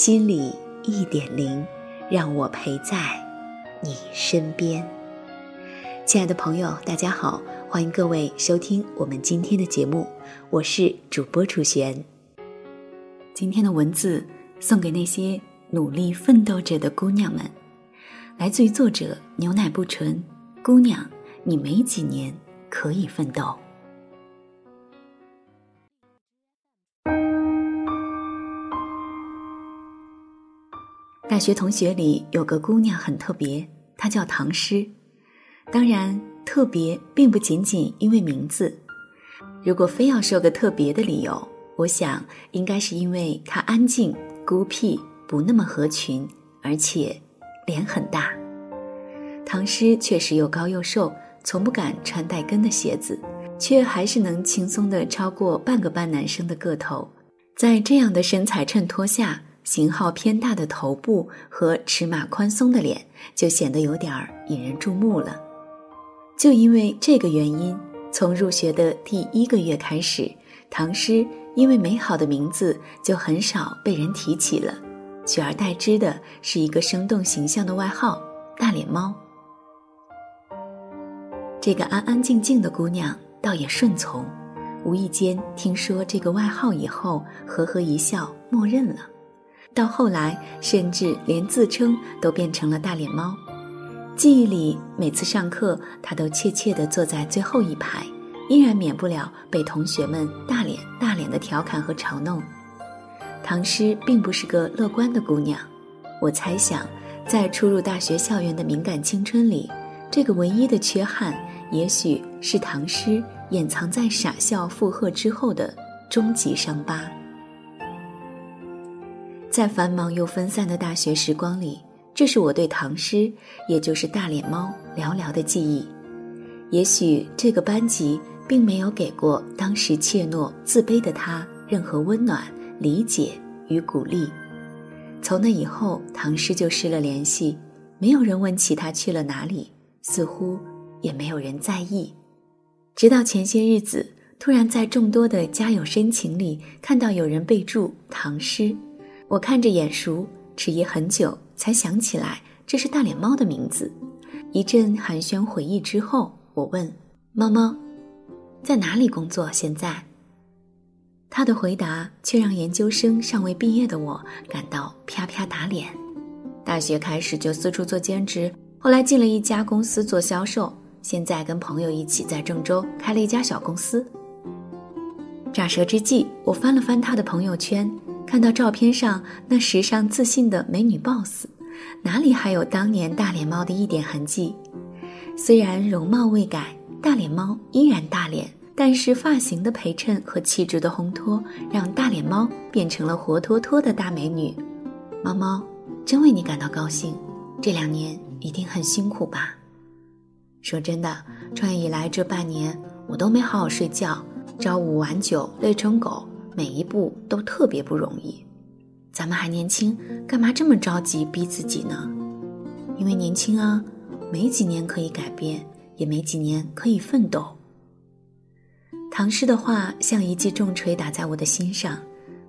心理一点零，让我陪在你身边。亲爱的朋友，大家好，欢迎各位收听我们今天的节目，我是主播楚璇。今天的文字送给那些努力奋斗着的姑娘们，来自于作者牛奶不纯。姑娘，你没几年可以奋斗。大学同学里有个姑娘很特别，她叫唐诗。当然，特别并不仅仅因为名字。如果非要说个特别的理由，我想应该是因为她安静、孤僻，不那么合群，而且脸很大。唐诗确实又高又瘦，从不敢穿带跟的鞋子，却还是能轻松的超过半个班男生的个头。在这样的身材衬托下。型号偏大的头部和尺码宽松的脸，就显得有点儿引人注目了。就因为这个原因，从入学的第一个月开始，唐诗因为美好的名字就很少被人提起了，取而代之的是一个生动形象的外号“大脸猫”。这个安安静静的姑娘倒也顺从，无意间听说这个外号以后，呵呵一笑，默认了。到后来，甚至连自称都变成了大脸猫。记忆里，每次上课，他都怯怯地坐在最后一排，依然免不了被同学们大脸大脸的调侃和嘲弄。唐诗并不是个乐观的姑娘，我猜想，在初入大学校园的敏感青春里，这个唯一的缺憾，也许是唐诗掩藏在傻笑附和之后的终极伤疤。在繁忙又分散的大学时光里，这是我对唐诗，也就是大脸猫寥寥的记忆。也许这个班级并没有给过当时怯懦自卑的他任何温暖、理解与鼓励。从那以后，唐诗就失了联系，没有人问起他去了哪里，似乎也没有人在意。直到前些日子，突然在众多的家友申请里看到有人备注唐诗。我看着眼熟，迟疑很久，才想起来这是大脸猫的名字。一阵寒暄回忆之后，我问：“猫猫，在哪里工作？现在？”他的回答却让研究生尚未毕业的我感到啪啪打脸。大学开始就四处做兼职，后来进了一家公司做销售，现在跟朋友一起在郑州开了一家小公司。乍舌之际，我翻了翻他的朋友圈。看到照片上那时尚自信的美女 boss，哪里还有当年大脸猫的一点痕迹？虽然容貌未改，大脸猫依然大脸，但是发型的陪衬和气质的烘托，让大脸猫变成了活脱脱的大美女。猫猫，真为你感到高兴。这两年一定很辛苦吧？说真的，创业以来这半年，我都没好好睡觉，朝五晚九，累成狗。每一步都特别不容易，咱们还年轻，干嘛这么着急逼自己呢？因为年轻啊，没几年可以改变，也没几年可以奋斗。唐诗的话像一记重锤打在我的心上，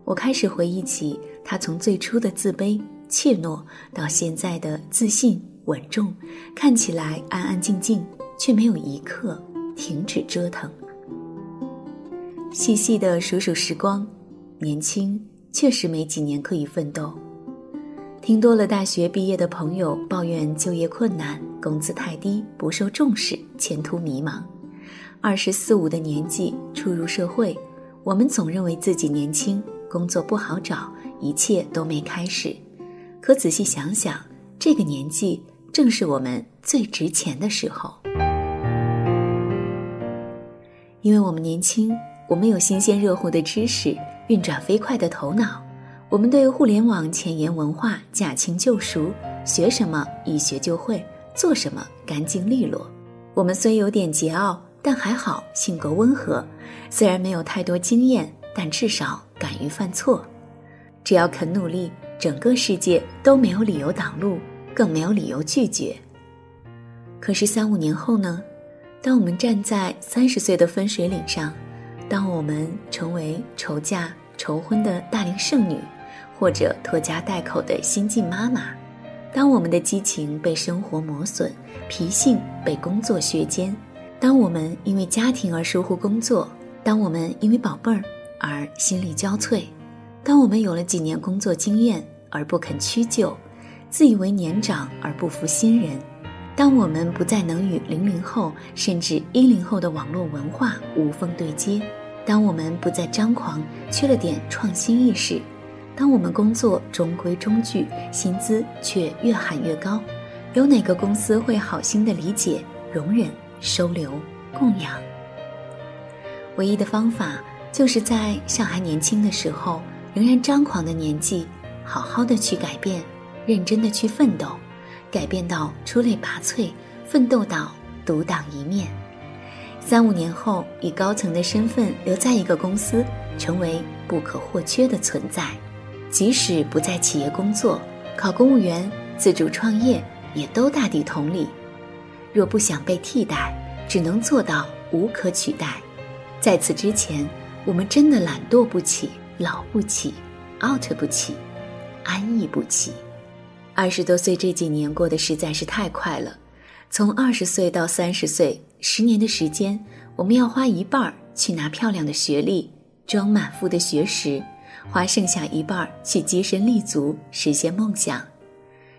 我开始回忆起他从最初的自卑怯懦，到现在的自信稳重，看起来安安静静，却没有一刻停止折腾。细细的数数时光，年轻确实没几年可以奋斗。听多了大学毕业的朋友抱怨就业困难、工资太低、不受重视、前途迷茫。二十四五的年纪初入社会，我们总认为自己年轻，工作不好找，一切都没开始。可仔细想想，这个年纪正是我们最值钱的时候，因为我们年轻。我们有新鲜热乎的知识，运转飞快的头脑，我们对互联网前沿文化驾轻就熟，学什么一学就会，做什么干净利落。我们虽有点桀骜，但还好性格温和。虽然没有太多经验，但至少敢于犯错。只要肯努力，整个世界都没有理由挡路，更没有理由拒绝。可是三五年后呢？当我们站在三十岁的分水岭上。当我们成为愁嫁愁婚的大龄剩女，或者拖家带口的新晋妈妈，当我们的激情被生活磨损，脾性被工作削尖，当我们因为家庭而疏忽工作，当我们因为宝贝儿而心力交瘁，当我们有了几年工作经验而不肯屈就，自以为年长而不服新人，当我们不再能与零零后甚至一零后的网络文化无缝对接，当我们不再张狂，缺了点创新意识。当我们工作中规中矩，薪资却越喊越高，有哪个公司会好心的理解、容忍、收留、供养？唯一的方法，就是在像还年轻的时候，仍然张狂的年纪，好好的去改变，认真的去奋斗，改变到出类拔萃，奋斗到独当一面。三五年后，以高层的身份留在一个公司，成为不可或缺的存在。即使不在企业工作，考公务员、自主创业，也都大抵同理。若不想被替代，只能做到无可取代。在此之前，我们真的懒惰不起，老不起，out 不起，安逸不起。二十多岁这几年过得实在是太快了，从二十岁到三十岁，十年的时间，我们要花一半儿去拿漂亮的学历，装满腹的学识。花剩下一半儿去跻身立足，实现梦想。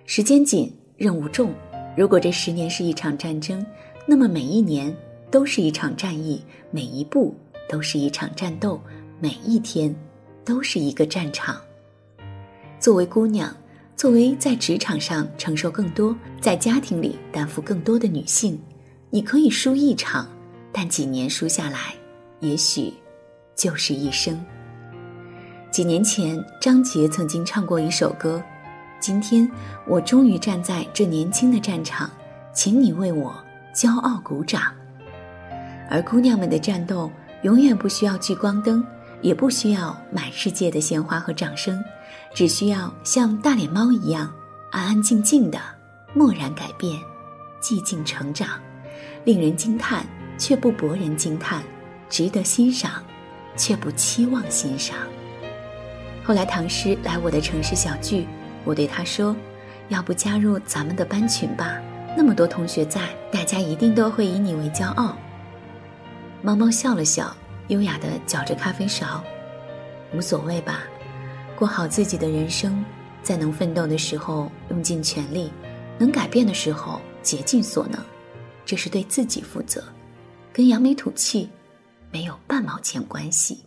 时间紧，任务重。如果这十年是一场战争，那么每一年都是一场战役，每一步都是一场战斗，每一天都是一个战场。作为姑娘，作为在职场上承受更多，在家庭里担负更多的女性，你可以输一场，但几年输下来，也许就是一生。几年前，张杰曾经唱过一首歌：“今天我终于站在这年轻的战场，请你为我骄傲鼓掌。”而姑娘们的战斗永远不需要聚光灯，也不需要满世界的鲜花和掌声，只需要像大脸猫一样安安静静的默然改变，寂静成长，令人惊叹却不博人惊叹，值得欣赏却不期望欣赏。后来唐诗来我的城市小聚，我对他说：“要不加入咱们的班群吧？那么多同学在，大家一定都会以你为骄傲。”猫猫笑了笑，优雅地搅着咖啡勺：“无所谓吧，过好自己的人生，在能奋斗的时候用尽全力，能改变的时候竭尽所能，这是对自己负责，跟扬眉吐气没有半毛钱关系。”